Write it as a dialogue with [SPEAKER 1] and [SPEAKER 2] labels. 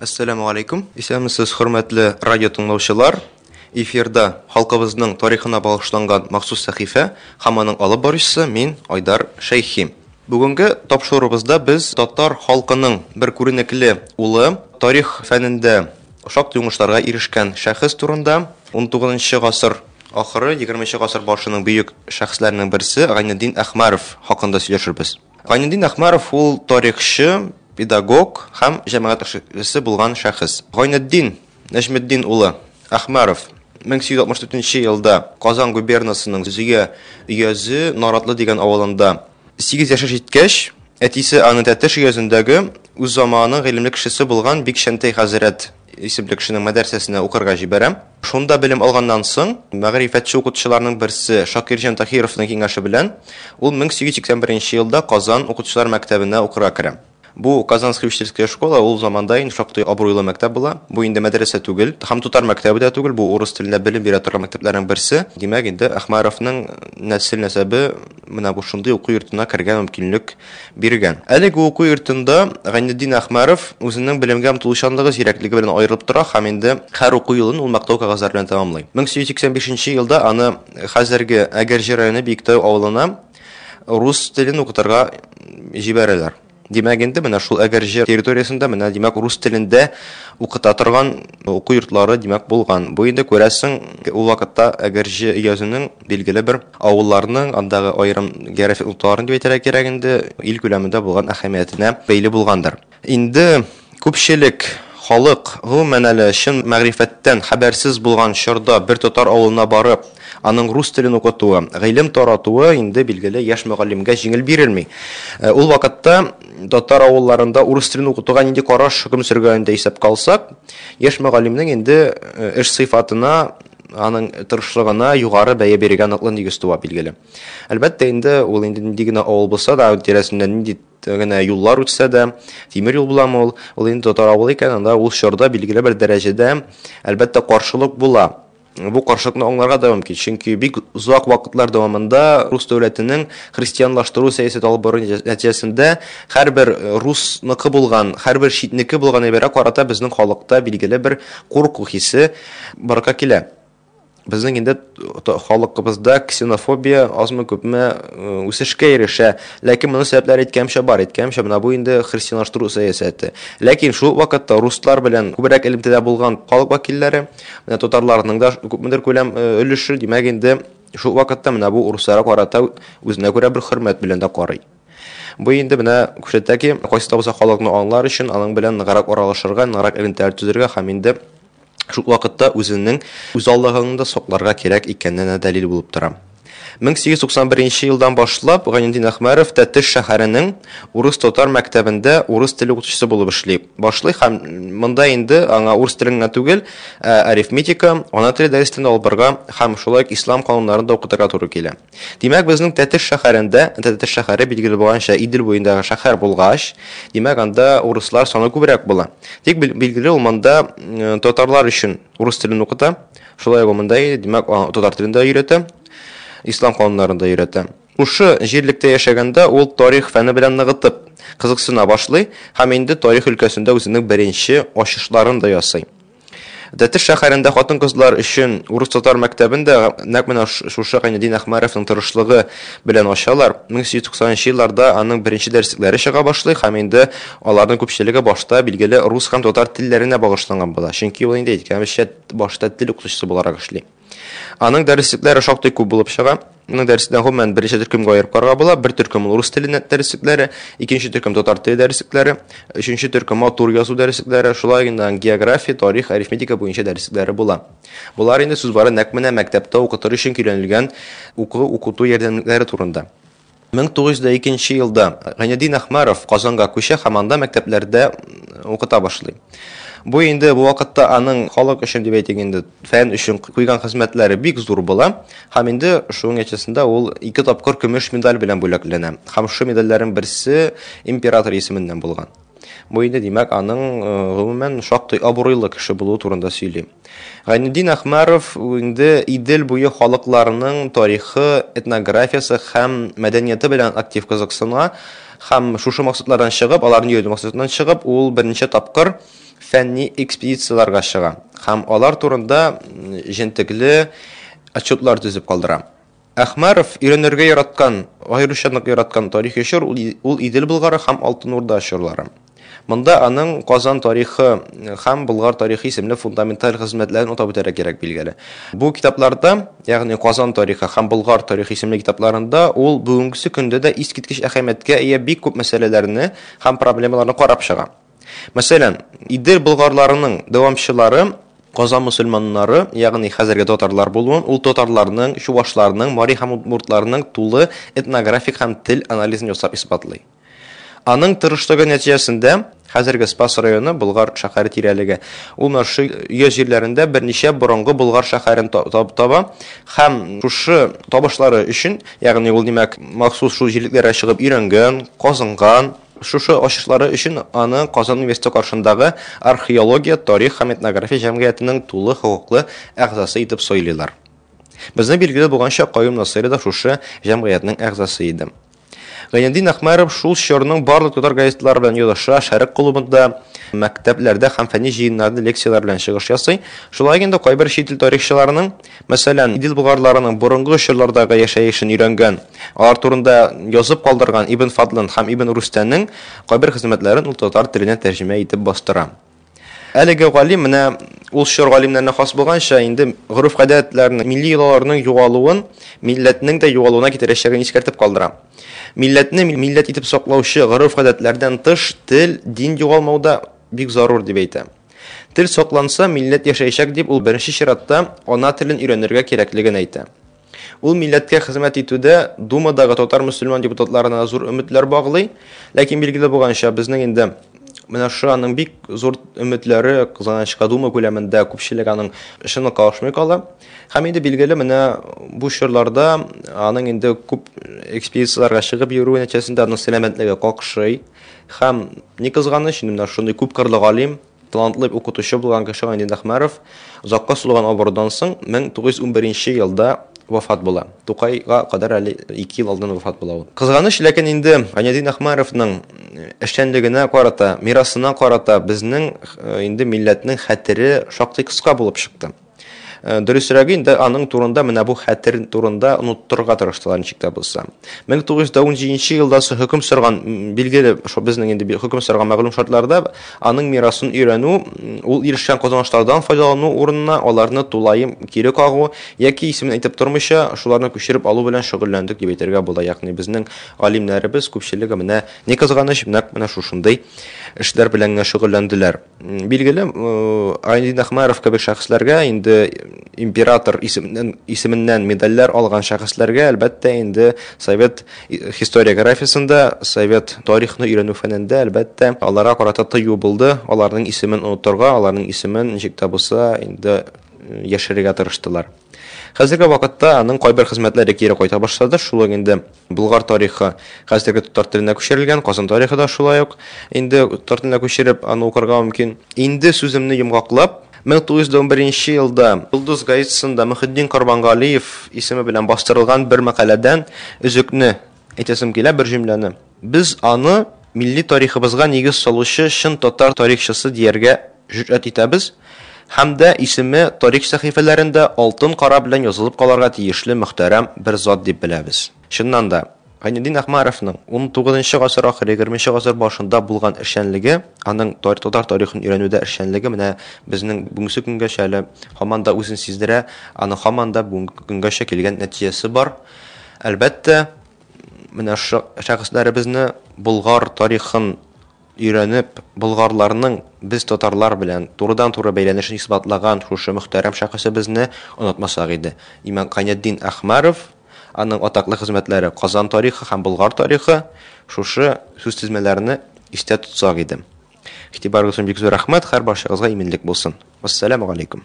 [SPEAKER 1] Ассаламу алейкум. Исәмсез, хөрмәтле радио тыңлаучылар. Эфирда халкыбызның тарихына багышланган махсус сәхифә һәм аның алып баручысы мин Айдар Шәйхи. Бүгенге тапшырыбызда без татар халкының бер күренекле улы, тарих фәнендә шактый уңышларга ирешкән шәхес турында 19 гасыр ахыры 20 гасыр башының бөек шәхесләренең берсе Гайнетдин Әхмәров хакында сөйләшербез. Гайнетдин Әхмәров ул тарихчы, педагог һәм җәмәгать эшчесе булган шәхес. Гайнетдин Нәҗметдин улы Әхмәров 1864 елда Казан губернасының Зөя өязе Наратлы дигән авылында 8 яшь җиткәч, әтисе аны тәтеш өязендәге үз заманының гыйлемле кешесе булган Бикшәнтәй хәзрәт исемле кешенең мәдрәсәсенә укырга җибәрә. Шунда белем алганнан соң, мәгърифәтче укытучыларның берсе Шакирҗан Тахировның киңәше белән, ул 1881 елда Казан укытучылар мәктәбенә укырга керә. Бу Казанская учительская школа ул заманда инде шактый абруйлы мәктәп була. Бу инде мәдрәсә түгел, һәм тутар мәктәбе дә түгел, бу урыс телендә белем бирә торган мәктәпләрнең берсе. Димәк, инде Әхмәровның нәсел нәсәбе менә бу шундый уку йортына кергән мөмкинлек биргән. Әлеге уку йортында Гайнетдин Әхмәров үзенең белемгә омтылучанлыгы зирәклеге белән аерылып тора һәм инде һәр уку елын ул мактау кагазлары белән тәмамлый. 1885 елда аны хәзерге Әгәрҗе районы Биектау авылына рус телен укытырга җибәрәләр. Димәк инде менә шул Әгәрҗе территориясендә менә димәк рус телендә укыта торган уку йортлары димәк булган. Бу инде күрәсең ул вакытта Әгәрҗе өязенең билгеле бер авылларның андагы аерым географик нукталарын дип әйтергә кирәк инде ил күләмендә булган әһәмиятенә бәйле булгандыр. Инде күпчелек халык гомумән әле чын мәгърифәттән хәбәрсез булган чорда бер татар авылына барып аның рус телен укытуы, гыйлем таратуы инде билгеле яшь мөгаллимгә җиңел бирелми. Ул вакытта татар авылларында урыс телен укытуга нинди караш хөкем сөргәнендә исәпкә алсак, яшь мөгаллимнең инде эш сыйфатына аның тырышлыгына югары бәя биргән аклы нигез туа билгеле. Әлбәттә инде ул инде нинди генә авыл булса да тирәсендә нинди генә юллар үтсә дә, тимер юл буламы ул, ул инде татар авылы икән, анда ул чорда билгеле бер дәрәҗәдә әлбәттә каршылык була. Бу каршылыкны аңларга да мөмкин, чөнки бик узак вакытлар дәвамында рус дәүләтенең христианлаштыру сәясәте алып бару нәтиҗәсендә һәрбер русныкы булган, һәрбер шитнеке булган әйберә карата безнең халыкта билгеле бер курку хисе барга килә. Безнең инде халыкыбызда ксенофобия азмы күпме үсешкә ирешә, ләкин моны сәбәпләр әйткәнчә бар, әйткәнчә менә бу инде христианлаштыру сәясәте. Ләкин шул вакытта руслар белән күбрәк элемтәдә булган халык вәкилләре, менә татарларның да күпмедер күләм өлеше, димәк инде шул вакытта менә бу урысларга карата үзенә күрә бер хөрмәт белән дә карый. Бу инде менә күрсәтә ки, кайсы табылса халыкны аңлар өчен аның белән ныграк аралашырга, ныграк элемтәләр төзергә һәм инде шул вакытта үзенең үз аллыгын да сакларга кирәк икәненә дәлил булып тора. 1891 елдан башлап Ганидин Әхмәров Тәтеш шәһәренең урыс-татар мәктәбендә урыс теле укытучысы булып эшли. Башлый һәм монда инде аңа урыс теленә түгел, арифметика, ана теле дәресләрен алып һәм шулай ислам кануннарын да укытырга туры килә. Димәк, безнең Тәтеш шәһәрендә, Тәтеш шәһәре билгеле булганча Идел буендагы шәһәр булгач, димәк, анда урыслар саны күбрәк була. Тик билгеле ул монда татарлар өчен урыс телен укыта. Шулай монда, димәк, татар телен дә өйрәтә ислам кануннарында өйрәтә. Ушы җирлектә яшәгәндә ул тарих фәне белән ныгытып, кызыксына башлый һәм инде тарих өлкәсендә үзенең беренче ачышларын да ясый. Дәтеш шәһәрендә хатын-кызлар өчен урыс-татар мәктәбендә нәкъ менә шушы Гайнедин Әхмәровның тырышлыгы белән ачалар. 1990 елларда аның беренче дәреслекләре чыга башлый һәм инде аларның күпчелеге башта билгеле рус һәм татар телләренә багышланган була. Чөнки ул инде әйткәнчә башта тел укытучысы буларак эшли. Аның дәреслекләре шактый күп булып чыга. Аның дәресләрен гомумән беренче төркемгә аерып карарга була. Бер төркем урыс теленә дәреслекләре, икенче төркем татар теле дәреслекләре, өченче төркем матур язу дәреслекләре, шулай география, тарих, арифметика буенча дәреслекләре була. Булар инде сүз бары нәкъ менә мәктәптә укытыр өчен килгән уку укыту ярдәмлекләре турында. 1902 елда Гайнедин Әхмәров Казанга күчә һәм анда мәктәпләрдә укыта. Бу инде бу вакытта аның халык өчен дип әйтик инде фән өчен куйган хезмәтләре бик зур була. Һәм инде шуның нәтиҗәсендә ул ике тапкыр көмеш медаль белән бүләкләнә. Һәм шу медальләрнең берсе император исеменнән булган. Бу инде димәк аның гомумән шактый абруйлы кеше булуы турында сөйли. Гайнеддин Әхмәров инде Идел буе халыкларының тарихы, этнографиясы һәм мәдәнияте белән актив кызыксына һәм шушы максатлардан чыгып, аларны йөртү максатыннан чыгып, ул беренче тапкыр фәнни экспедицияларга чыга һәм алар турында җентекле отчетлар төзеп калдыра. Әхмәров өйрәнергә яраткан, аеручанлык яраткан тарихи чор ул Идел Болгары һәм Алтын Урда чорлары. Монда аның Казан тарихы һәм Болгар тарихи исемле фундаменталь хезмәтләрен атап үтәргә кирәк билгеле. Бу китапларда, ягъни Казан тарихы һәм Болгар тарихи исемле китапларында ул бүгенгесе көндә дә искиткеч әһәмияткә ия бик күп мәсьәләләрне һәм проблемаларны карап чыга. Мәсәлән, Идел болгарларының дәвамчылары Казан мөселманнары, ягъни хәзерге татарлар булуын, ул татарларның, чуашларның, мари һәм удмуртларның тулы этнографик һәм тел анализын ясап исбатлый. Аның тырышлыгы нәтиҗәсендә хәзерге Спас районы Болгар шәһәре тирәлеге ул маршы йөз җирләрендә берничә борынгы Болгар шәһәрен таба һәм шушы табышлары өчен, ягъни ул димәк, махсус шул җирлекләргә чыгып өйрәнгән, казынган, шушы ачышлары өчен аны Казан университеты каршындагы археология, тарих һәм этнография җәмгыятенең тулы хокуклы әгъзасы итеп сайлыйлар. Безне билгеле булганча Каюм да шушы җәмгыятьнең әгъзасы иде. Гайнадин Ахмаров шул чорның барлык татар газеталары белән языша, Шәрек клубында, мәктәпләрдә һәм фәнни җыеннарда лекциялар белән чыгыш ясый. Шулай инде кайбер чит ил тарихчыларының, мәсәлән, Идил бугарларының борынгы чорлардагы яшәешен өйрәнгән, алар турында язып калдырган Ибн Фадлын һәм Ибн Рустанның кайбер хезмәтләрен ул татар теленә тәрҗемә итеп бастыра. Әлеге галим менә ул шур галимнәрне хас булганча инде гырыф гадәтләрне, милли йолаларның югалуын, милләтнең дә югалуына китерәчәген искәртеп калдыра. Милләтне милләт итеп саклаучы гырыф гадәтләрдән тыш тел, дин югалмауда бик зарур дип әйтә. Тел сакланса, милләт яшәячәк дип ул беренче чиратта ана телен өйрәнергә кирәклеген әйтә. Ул милләткә хезмәт итүдә Думадагы татар мөселман депутатларына зур өметләр баглый, ләкин билгеле булганча безнең инде менә шу аның бик зур өметләре Казанчка Дума күләмендә күпчелек аның эшен калышмый кала. Һәм инде билгеле менә бу чорларда аның инде күп экспедицияларга чыгып йөрү нәтиҗәсендә аның сәламәтлеге какшый һәм ни кызганыч менә шундый күп кырлы галим талантлы укытучы булган кеше Гайнин Әхмәров озакка сулган абырдан соң 1911 елда вафат була. Тукайга кадәр әле 2 ел алдан вафат була ул. Кызганыч, ләкин инде Гайнин Әхмәровның эшчәнлегенә карата, мирасына карата безнең инде милләтнең хәтере шактый кыска булып чыкты. Дөресрәге инде аның турында менә бу хәтер турында оныттырга тырыштылар ничек тә булса. 1917 елда хөкем сөргән билгеле шул безнең инде хөкем сөргән мәгълүм шартларда аның мирасын өйрәнү, ул ирешкән казанышлардан файдалану урынына аларны тулайым кире кагу яки исемен әйтеп тормыйча шуларны күчереп алу белән шөгыльләндек дип әйтергә була. Ягъни безнең галимнәребез күпчелеге менә ни кызганыч менә шушындый эшләр белән шөгыльләнделәр. Билгеле, Айдин Ахмаров кебек шәхесләргә инде император исеменнән медальләр алган шәхесләргә әлбәттә инде совет историографиясендә, совет тарихны өйрәнү фәнендә әлбәттә аларга карата тыю булды. Аларның исемен онытырга, аларның исемен ничек тә булса инде яшерергә тырыштылар. Хәзерге вакытта аның кайбер хезмәтләре кире кайта башлады. Шулай инде Булгар тарихы хәзерге татар теленә күчерелгән, Казан тарихы да шулай ук инде татар теленә күчереп аны укырга мөмкин. Инде сүземне йомгаклап 1911 елда Йолдыз газетасында Мөхиддин Корбангалиев исеме белән бастырылган бер мәкаләдән үзекне әйтәсем килә бер җөмләне. Без аны милли тарихыбызга нигез салучы чын татар тарихчысы дияргә җөрьәт итәбез һәм дә исеме тарих сәхифәләрендә алтын кара белән язылып калырга тиешле мөхтәрәм бер зат дип беләбез. Чыннан да Гайнеддин Ахмаровның 19 гасыр ахыры 20 гасыр башында булган эшчәнлеге, аның татар тарихын өйрәнүдә эшчәнлеге менә безнең бүгенге көнгәчә әле һаман да үзен сиздерә, аны һаман да бүгенге көнгәчә килгән нәтиҗәсе бар. Әлбәттә, менә шәхесләребезне Булгар тарихын өйрәнеп, булгарларның без татарлар белән турыдан-туры бәйләнешен исбатлаган шушы мөхтәрәм шәхесебезне онытмасак иде. Иман Гайнеддин Ахмаров аның атаклы хезмәтләре Казан тарихы һәм Болгар тарихы шушы сүз тизмәләрне истә тотсак иде. Игътибарыгыз өчен бик зур рәхмәт, һәр барчагызга иминлек булсын. Ассаламу алейкум.